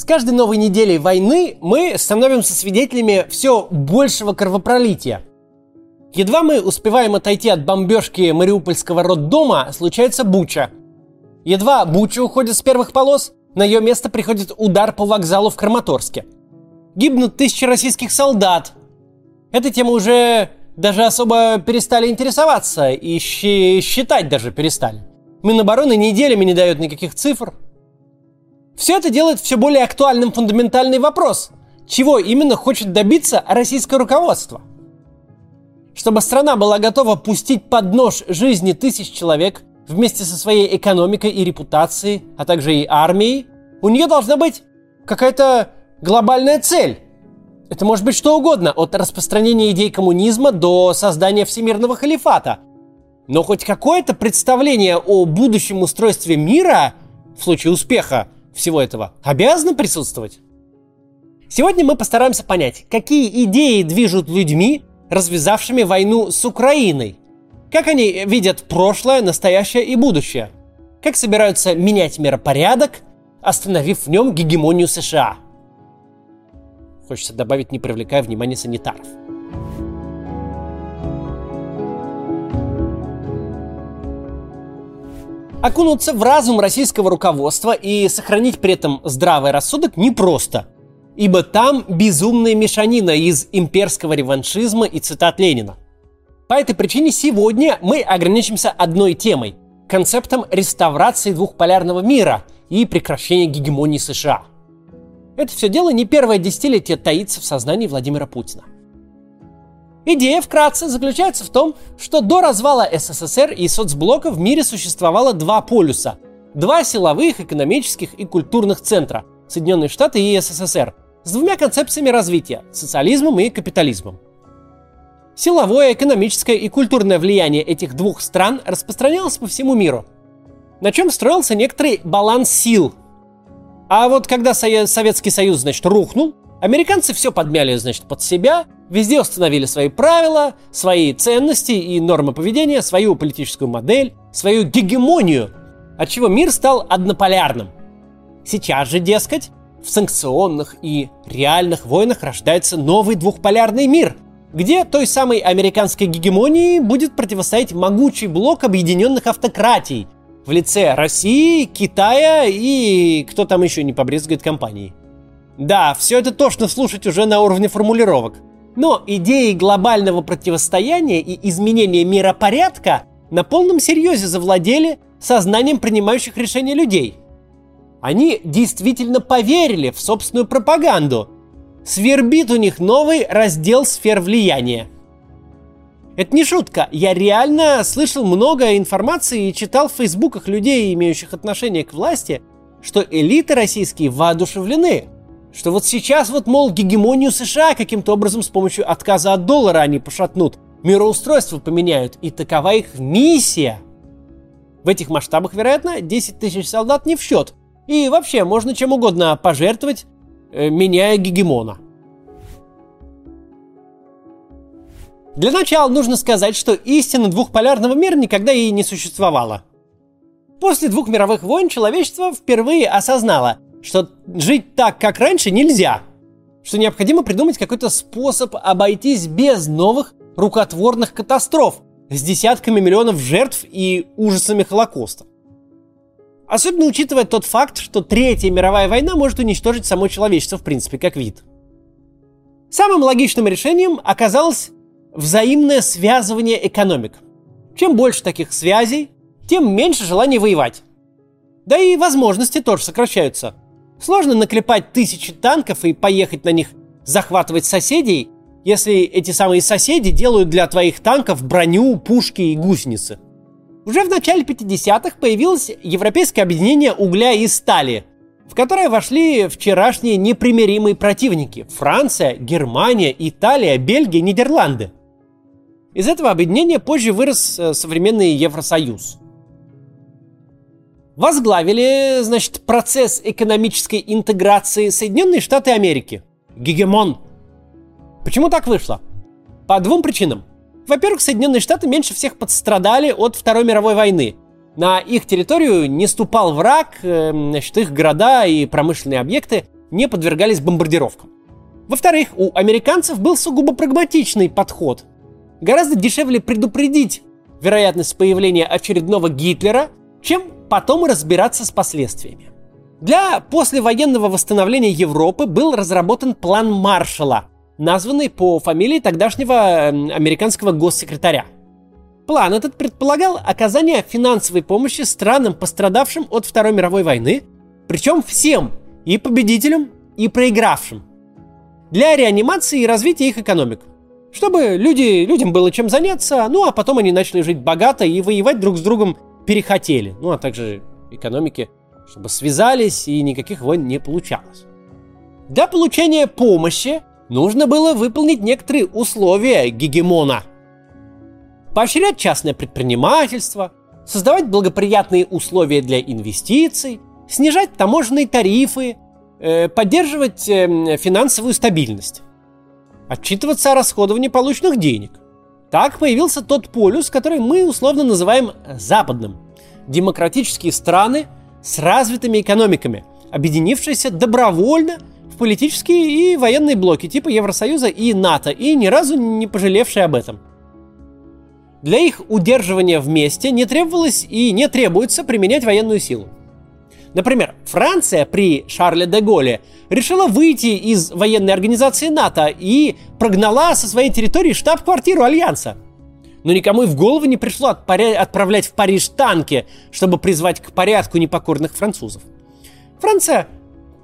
С каждой новой неделей войны мы становимся свидетелями все большего кровопролития. Едва мы успеваем отойти от бомбежки Мариупольского роддома, случается Буча. Едва Буча уходит с первых полос, на ее место приходит удар по вокзалу в Краматорске. Гибнут тысячи российских солдат. Эта тема уже даже особо перестали интересоваться и считать даже перестали. Минобороны неделями не дает никаких цифр. Все это делает все более актуальным фундаментальный вопрос. Чего именно хочет добиться российское руководство? Чтобы страна была готова пустить под нож жизни тысяч человек вместе со своей экономикой и репутацией, а также и армией, у нее должна быть какая-то глобальная цель. Это может быть что угодно, от распространения идей коммунизма до создания всемирного халифата. Но хоть какое-то представление о будущем устройстве мира, в случае успеха всего этого, обязано присутствовать. Сегодня мы постараемся понять, какие идеи движут людьми, развязавшими войну с Украиной. Как они видят прошлое, настоящее и будущее. Как собираются менять миропорядок, остановив в нем гегемонию США. Хочется добавить, не привлекая внимания санитаров. Окунуться в разум российского руководства и сохранить при этом здравый рассудок непросто. Ибо там безумная мешанина из имперского реваншизма и цитат Ленина. По этой причине сегодня мы ограничимся одной темой – концептом реставрации двухполярного мира и прекращения гегемонии США. Это все дело не первое десятилетие таится в сознании Владимира Путина – Идея вкратце заключается в том, что до развала СССР и соцблока в мире существовало два полюса. Два силовых, экономических и культурных центра – Соединенные Штаты и СССР – с двумя концепциями развития – социализмом и капитализмом. Силовое, экономическое и культурное влияние этих двух стран распространялось по всему миру, на чем строился некоторый баланс сил. А вот когда Советский Союз, значит, рухнул, американцы все подмяли, значит, под себя – Везде установили свои правила, свои ценности и нормы поведения, свою политическую модель, свою гегемонию, отчего мир стал однополярным. Сейчас же, дескать, в санкционных и реальных войнах рождается новый двухполярный мир, где той самой американской гегемонии будет противостоять могучий блок объединенных автократий в лице России, Китая и кто там еще не побрезгует компании. Да, все это тошно слушать уже на уровне формулировок – но идеи глобального противостояния и изменения миропорядка на полном серьезе завладели сознанием принимающих решения людей. Они действительно поверили в собственную пропаганду. Свербит у них новый раздел сфер влияния. Это не шутка. Я реально слышал много информации и читал в фейсбуках людей, имеющих отношение к власти, что элиты российские воодушевлены – что вот сейчас вот, мол, гегемонию США каким-то образом с помощью отказа от доллара они пошатнут, мироустройство поменяют, и такова их миссия. В этих масштабах, вероятно, 10 тысяч солдат не в счет. И вообще, можно чем угодно пожертвовать, э, меняя гегемона. Для начала нужно сказать, что истина двухполярного мира никогда и не существовала. После двух мировых войн человечество впервые осознало – что жить так, как раньше, нельзя. Что необходимо придумать какой-то способ обойтись без новых рукотворных катастроф с десятками миллионов жертв и ужасами Холокоста. Особенно учитывая тот факт, что Третья мировая война может уничтожить само человечество в принципе как вид. Самым логичным решением оказалось взаимное связывание экономик. Чем больше таких связей, тем меньше желания воевать. Да и возможности тоже сокращаются. Сложно наклепать тысячи танков и поехать на них захватывать соседей, если эти самые соседи делают для твоих танков броню, пушки и гусеницы. Уже в начале 50-х появилось Европейское объединение угля и стали, в которое вошли вчерашние непримиримые противники – Франция, Германия, Италия, Бельгия, Нидерланды. Из этого объединения позже вырос э, современный Евросоюз – возглавили, значит, процесс экономической интеграции Соединенные Штаты Америки. Гегемон. Почему так вышло? По двум причинам. Во-первых, Соединенные Штаты меньше всех подстрадали от Второй мировой войны. На их территорию не ступал враг, э, значит, их города и промышленные объекты не подвергались бомбардировкам. Во-вторых, у американцев был сугубо прагматичный подход. Гораздо дешевле предупредить вероятность появления очередного Гитлера, чем потом разбираться с последствиями. Для послевоенного восстановления Европы был разработан план Маршалла, названный по фамилии тогдашнего американского госсекретаря. План этот предполагал оказание финансовой помощи странам, пострадавшим от Второй мировой войны, причем всем, и победителям, и проигравшим, для реанимации и развития их экономик. Чтобы люди, людям было чем заняться, ну а потом они начали жить богато и воевать друг с другом перехотели. Ну а также экономики, чтобы связались и никаких войн не получалось. Для получения помощи нужно было выполнить некоторые условия гегемона. Поощрять частное предпринимательство, создавать благоприятные условия для инвестиций, снижать таможенные тарифы, э, поддерживать э, финансовую стабильность отчитываться о расходовании полученных денег. Так появился тот полюс, который мы условно называем западным. Демократические страны с развитыми экономиками, объединившиеся добровольно в политические и военные блоки типа Евросоюза и НАТО, и ни разу не пожалевшие об этом. Для их удерживания вместе не требовалось и не требуется применять военную силу. Например, Франция при Шарле де Голле решила выйти из военной организации НАТО и прогнала со своей территории штаб-квартиру Альянса. Но никому и в голову не пришло отправлять в Париж танки, чтобы призвать к порядку непокорных французов. Франция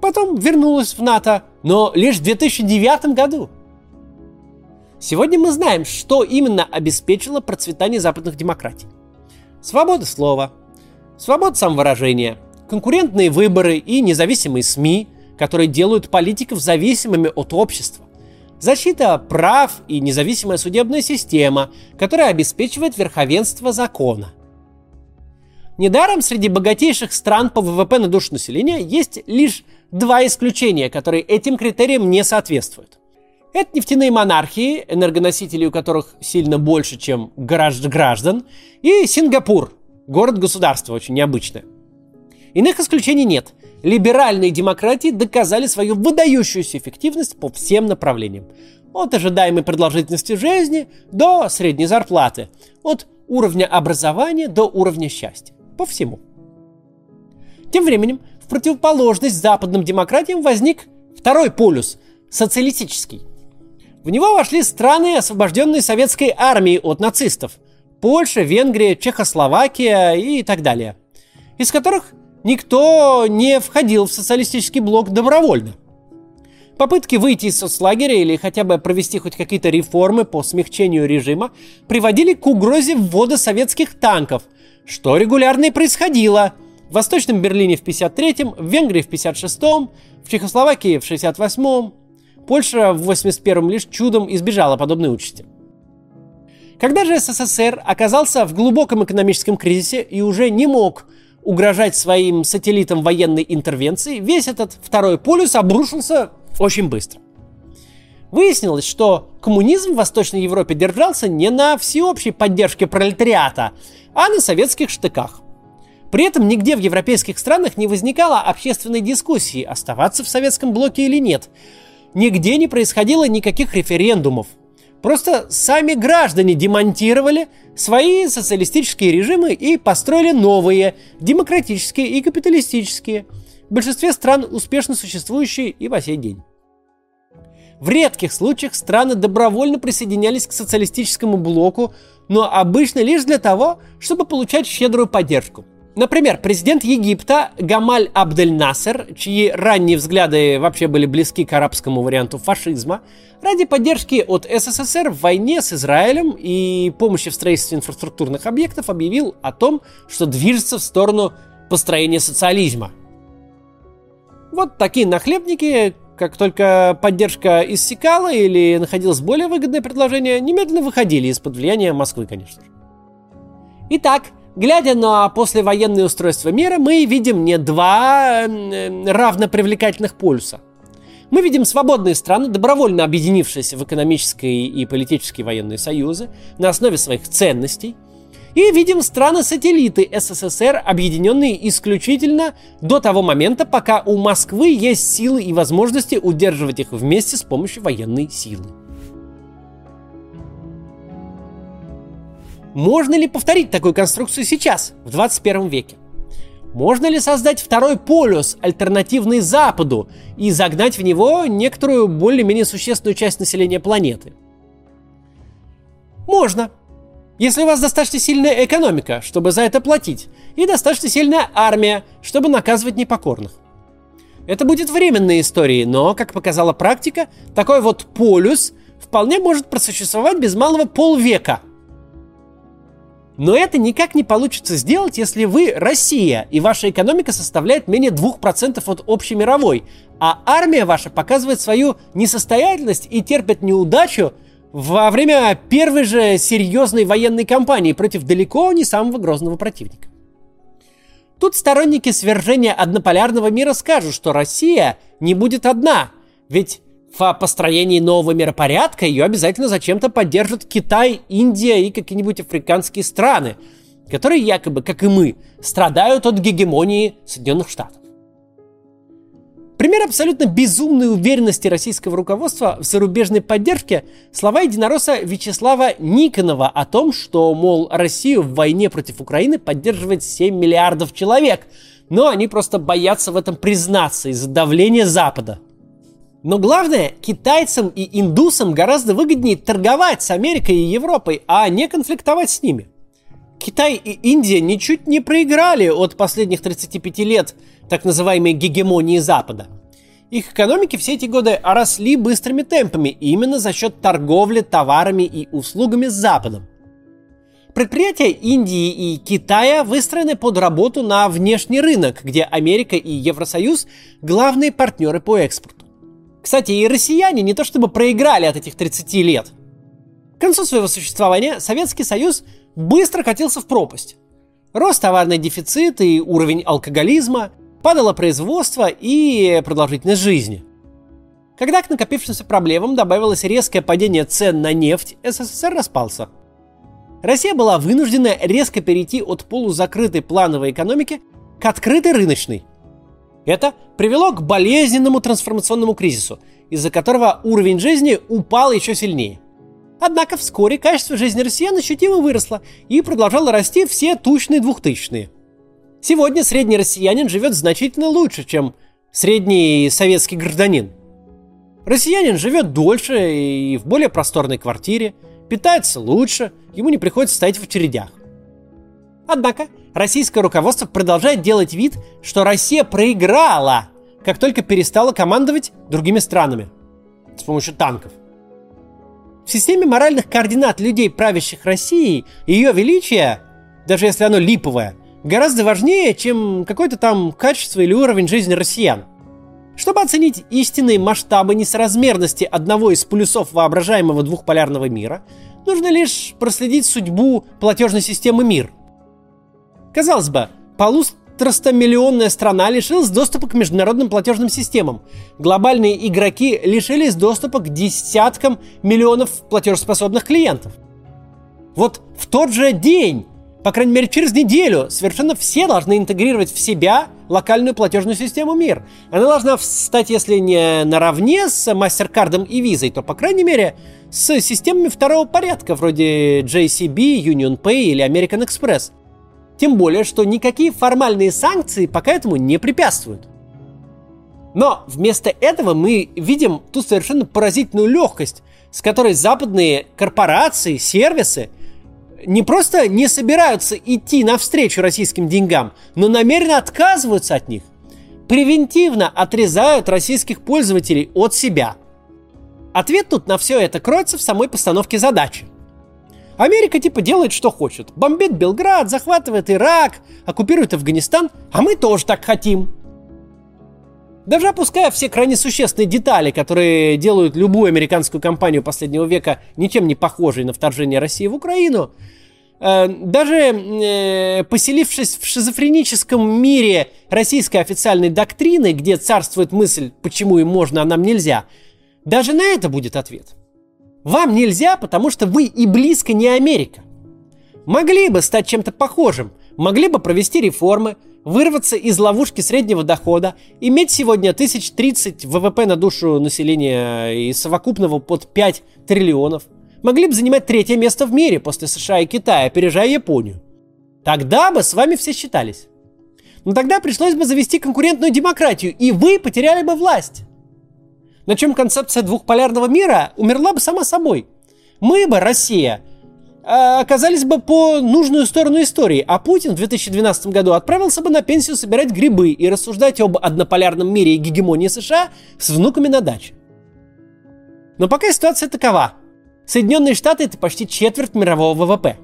потом вернулась в НАТО, но лишь в 2009 году. Сегодня мы знаем, что именно обеспечило процветание западных демократий. Свобода слова, свобода самовыражения, конкурентные выборы и независимые СМИ, которые делают политиков зависимыми от общества. Защита прав и независимая судебная система, которая обеспечивает верховенство закона. Недаром среди богатейших стран по ВВП на душу населения есть лишь два исключения, которые этим критериям не соответствуют. Это нефтяные монархии, энергоносители у которых сильно больше, чем граждан, и Сингапур, город-государство очень необычное. Иных исключений нет. Либеральные демократии доказали свою выдающуюся эффективность по всем направлениям. От ожидаемой продолжительности жизни до средней зарплаты. От уровня образования до уровня счастья. По всему. Тем временем, в противоположность западным демократиям возник второй полюс – социалистический. В него вошли страны, освобожденные советской армией от нацистов – Польша, Венгрия, Чехословакия и так далее – из которых никто не входил в социалистический блок добровольно. Попытки выйти из соцлагеря или хотя бы провести хоть какие-то реформы по смягчению режима приводили к угрозе ввода советских танков, что регулярно и происходило. В Восточном Берлине в 53-м, в Венгрии в 56-м, в Чехословакии в 68-м. Польша в 81-м лишь чудом избежала подобной участи. Когда же СССР оказался в глубоком экономическом кризисе и уже не мог угрожать своим сателлитам военной интервенции, весь этот второй полюс обрушился очень быстро. Выяснилось, что коммунизм в Восточной Европе держался не на всеобщей поддержке пролетариата, а на советских штыках. При этом нигде в европейских странах не возникало общественной дискуссии, оставаться в советском блоке или нет. Нигде не происходило никаких референдумов – Просто сами граждане демонтировали свои социалистические режимы и построили новые, демократические и капиталистические, в большинстве стран успешно существующие и по сей день. В редких случаях страны добровольно присоединялись к социалистическому блоку, но обычно лишь для того, чтобы получать щедрую поддержку – Например, президент Египта Гамаль Абдель Насер, чьи ранние взгляды вообще были близки к арабскому варианту фашизма, ради поддержки от СССР в войне с Израилем и помощи в строительстве инфраструктурных объектов объявил о том, что движется в сторону построения социализма. Вот такие нахлебники, как только поддержка иссякала или находилось более выгодное предложение, немедленно выходили из-под влияния Москвы, конечно же. Итак, Глядя на послевоенное устройство мира, мы видим не два э, равнопривлекательных полюса. Мы видим свободные страны, добровольно объединившиеся в экономические и политические военные союзы на основе своих ценностей. И видим страны-сателлиты СССР, объединенные исключительно до того момента, пока у Москвы есть силы и возможности удерживать их вместе с помощью военной силы. Можно ли повторить такую конструкцию сейчас, в 21 веке? Можно ли создать второй полюс, альтернативный Западу, и загнать в него некоторую более-менее существенную часть населения планеты? Можно. Если у вас достаточно сильная экономика, чтобы за это платить, и достаточно сильная армия, чтобы наказывать непокорных. Это будет временной историей, но, как показала практика, такой вот полюс вполне может просуществовать без малого полвека – но это никак не получится сделать, если вы Россия, и ваша экономика составляет менее 2% от общей мировой, а армия ваша показывает свою несостоятельность и терпит неудачу во время первой же серьезной военной кампании против далеко не самого грозного противника. Тут сторонники свержения однополярного мира скажут, что Россия не будет одна, ведь в построении нового миропорядка ее обязательно зачем-то поддержат Китай, Индия и какие-нибудь африканские страны, которые якобы, как и мы, страдают от гегемонии Соединенных Штатов. Пример абсолютно безумной уверенности российского руководства в зарубежной поддержке – слова единоросса Вячеслава Никонова о том, что, мол, Россию в войне против Украины поддерживает 7 миллиардов человек, но они просто боятся в этом признаться из-за давления Запада – но главное, китайцам и индусам гораздо выгоднее торговать с Америкой и Европой, а не конфликтовать с ними. Китай и Индия ничуть не проиграли от последних 35 лет так называемой гегемонии Запада. Их экономики все эти годы росли быстрыми темпами именно за счет торговли товарами и услугами с Западом. Предприятия Индии и Китая выстроены под работу на внешний рынок, где Америка и Евросоюз – главные партнеры по экспорту. Кстати, и россияне не то чтобы проиграли от этих 30 лет. К концу своего существования Советский Союз быстро катился в пропасть. Рос товарный дефицит и уровень алкоголизма, падало производство и продолжительность жизни. Когда к накопившимся проблемам добавилось резкое падение цен на нефть, СССР распался. Россия была вынуждена резко перейти от полузакрытой плановой экономики к открытой рыночной – это привело к болезненному трансформационному кризису, из-за которого уровень жизни упал еще сильнее. Однако вскоре качество жизни россиян ощутимо выросло и продолжало расти все тучные двухтысячные. Сегодня средний россиянин живет значительно лучше, чем средний советский гражданин. Россиянин живет дольше и в более просторной квартире, питается лучше, ему не приходится стоять в очередях. Однако российское руководство продолжает делать вид, что Россия проиграла, как только перестала командовать другими странами с помощью танков. В системе моральных координат людей, правящих Россией, ее величие, даже если оно липовое, гораздо важнее, чем какое-то там качество или уровень жизни россиян. Чтобы оценить истинные масштабы несоразмерности одного из полюсов воображаемого двухполярного мира, нужно лишь проследить судьбу платежной системы МИР – Казалось бы, полуторастомиллионная страна лишилась доступа к международным платежным системам. Глобальные игроки лишились доступа к десяткам миллионов платежеспособных клиентов. Вот в тот же день, по крайней мере через неделю, совершенно все должны интегрировать в себя локальную платежную систему МИР. Она должна стать, если не наравне с MasterCard и Visa, то, по крайней мере, с системами второго порядка, вроде JCB, Union Pay или American Express – тем более, что никакие формальные санкции пока этому не препятствуют. Но вместо этого мы видим ту совершенно поразительную легкость, с которой западные корпорации, сервисы не просто не собираются идти навстречу российским деньгам, но намеренно отказываются от них, превентивно отрезают российских пользователей от себя. Ответ тут на все это кроется в самой постановке задачи. Америка типа делает, что хочет. Бомбит Белград, захватывает Ирак, оккупирует Афганистан, а мы тоже так хотим. Даже опуская все крайне существенные детали, которые делают любую американскую кампанию последнего века ничем не похожей на вторжение России в Украину, э, даже э, поселившись в шизофреническом мире российской официальной доктрины, где царствует мысль, почему им можно, а нам нельзя, даже на это будет ответ – вам нельзя, потому что вы и близко не Америка. могли бы стать чем-то похожим, могли бы провести реформы, вырваться из ловушки среднего дохода, иметь сегодня 1030 ВВП на душу населения и совокупного под 5 триллионов, могли бы занимать третье место в мире после США и Китая, опережая Японию. Тогда бы с вами все считались. Но тогда пришлось бы завести конкурентную демократию, и вы потеряли бы власть. На чем концепция двухполярного мира умерла бы сама собой. Мы бы, Россия, а, оказались бы по нужную сторону истории, а Путин в 2012 году отправился бы на пенсию собирать грибы и рассуждать об однополярном мире и гегемонии США с внуками на даче. Но пока ситуация такова. Соединенные Штаты это почти четверть мирового ВВП.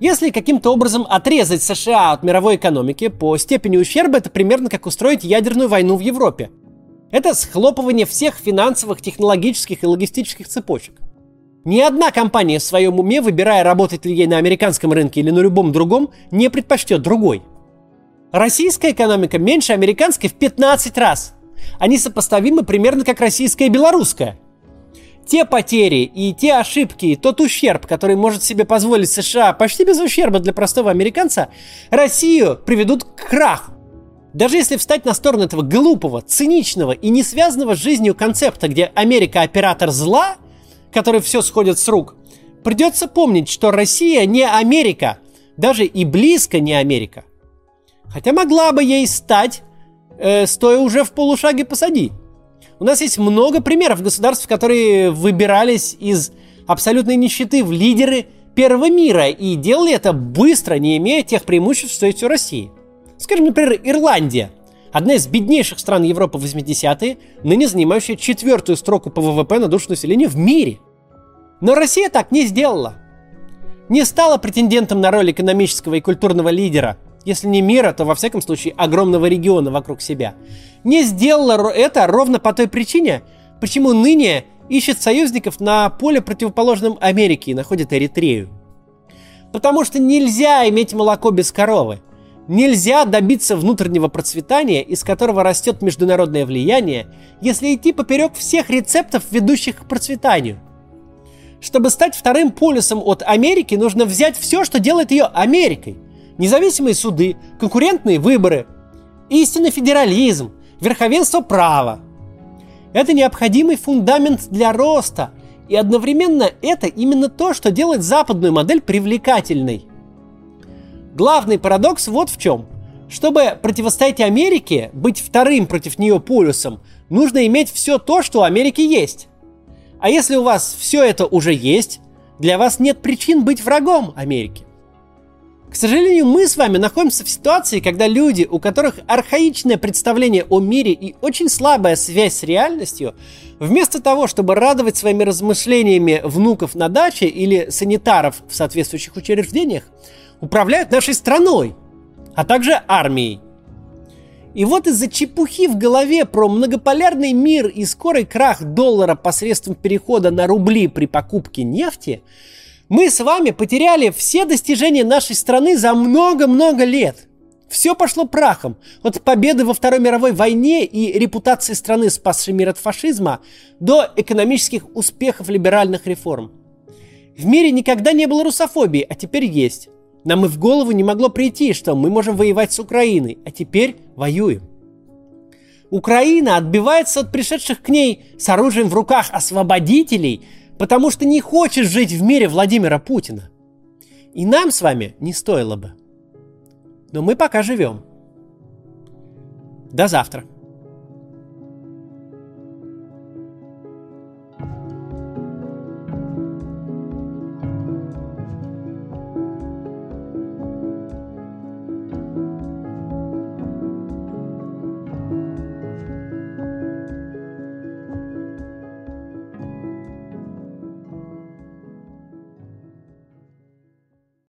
Если каким-то образом отрезать США от мировой экономики, по степени ущерба это примерно как устроить ядерную войну в Европе. Это схлопывание всех финансовых, технологических и логистических цепочек – ни одна компания в своем уме, выбирая, работать ли ей на американском рынке или на любом другом, не предпочтет другой. Российская экономика меньше американской в 15 раз. Они сопоставимы примерно как российская и белорусская. Те потери и те ошибки, и тот ущерб, который может себе позволить США почти без ущерба для простого американца, Россию приведут к краху. Даже если встать на сторону этого глупого, циничного и не связанного с жизнью концепта, где Америка оператор зла – которой все сходит с рук, придется помнить, что Россия не Америка, даже и близко не Америка. Хотя могла бы ей стать, э, стоя уже в полушаге посади. У нас есть много примеров государств, которые выбирались из абсолютной нищеты в лидеры первого мира и делали это быстро, не имея тех преимуществ, что есть у России. Скажем, например, Ирландия. Одна из беднейших стран Европы в 80-е, ныне занимающая четвертую строку по ВВП на душу населения в мире. Но Россия так не сделала. Не стала претендентом на роль экономического и культурного лидера, если не мира, то во всяком случае огромного региона вокруг себя. Не сделала это ровно по той причине, почему ныне ищет союзников на поле противоположном Америке и находит Эритрею. Потому что нельзя иметь молоко без коровы – Нельзя добиться внутреннего процветания, из которого растет международное влияние, если идти поперек всех рецептов, ведущих к процветанию. Чтобы стать вторым полюсом от Америки, нужно взять все, что делает ее Америкой. Независимые суды, конкурентные выборы, истинный федерализм, верховенство права. Это необходимый фундамент для роста, и одновременно это именно то, что делает западную модель привлекательной – Главный парадокс вот в чем. Чтобы противостоять Америке, быть вторым против нее полюсом, нужно иметь все то, что у Америки есть. А если у вас все это уже есть, для вас нет причин быть врагом Америки. К сожалению, мы с вами находимся в ситуации, когда люди, у которых архаичное представление о мире и очень слабая связь с реальностью, вместо того, чтобы радовать своими размышлениями внуков на даче или санитаров в соответствующих учреждениях, управляют нашей страной, а также армией. И вот из-за чепухи в голове про многополярный мир и скорый крах доллара посредством перехода на рубли при покупке нефти, мы с вами потеряли все достижения нашей страны за много-много лет. Все пошло прахом. От победы во Второй мировой войне и репутации страны, спасшей мир от фашизма, до экономических успехов либеральных реформ. В мире никогда не было русофобии, а теперь есть. Нам и в голову не могло прийти, что мы можем воевать с Украиной, а теперь воюем. Украина отбивается от пришедших к ней с оружием в руках освободителей, потому что не хочет жить в мире Владимира Путина. И нам с вами не стоило бы. Но мы пока живем. До завтра.